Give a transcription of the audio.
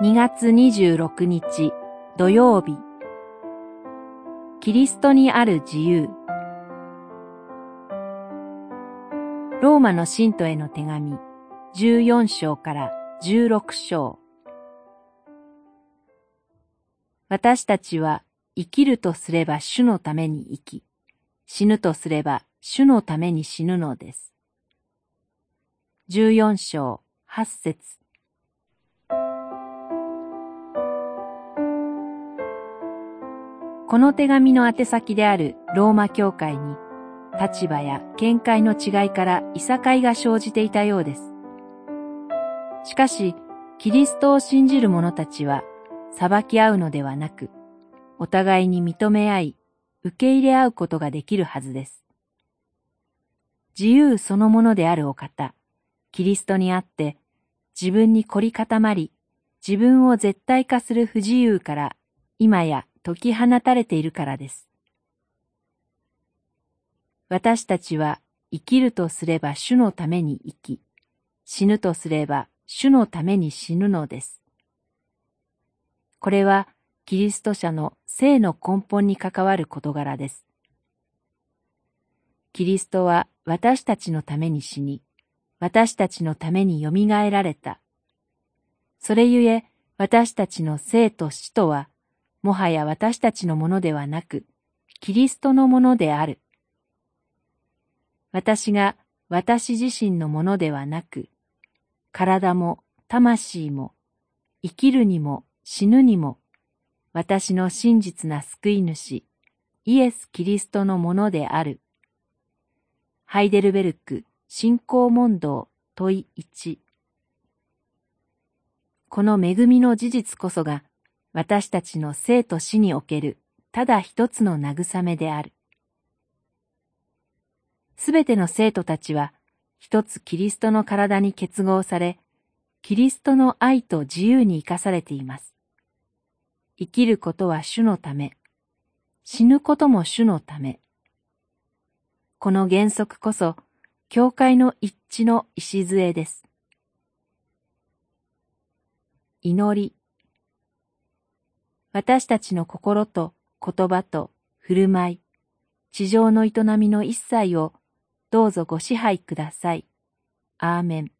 2月26日土曜日。キリストにある自由。ローマの信徒への手紙。14章から16章。私たちは生きるとすれば主のために生き、死ぬとすれば主のために死ぬのです。14章8節。この手紙の宛先であるローマ教会に立場や見解の違いからいさかいが生じていたようです。しかし、キリストを信じる者たちは裁き合うのではなく、お互いに認め合い、受け入れ合うことができるはずです。自由そのものであるお方、キリストにあって、自分に凝り固まり、自分を絶対化する不自由から今や解き放たれているからです。私たちは生きるとすれば主のために生き、死ぬとすれば主のために死ぬのです。これはキリスト者の生の根本に関わる事柄です。キリストは私たちのために死に、私たちのためによみがえられた。それゆえ私たちの生と死とは、もはや私たちのものではなく、キリストのものである。私が私自身のものではなく、体も魂も生きるにも死ぬにも私の真実な救い主イエス・キリストのものである。ハイデルベルク信仰問答問い1この恵みの事実こそが私たちの生と死におけるただ一つの慰めである。すべての生徒たちは一つキリストの体に結合され、キリストの愛と自由に生かされています。生きることは主のため、死ぬことも主のため。この原則こそ、教会の一致の礎です。祈り。私たちの心と言葉と振る舞い、地上の営みの一切をどうぞご支配ください。アーメン。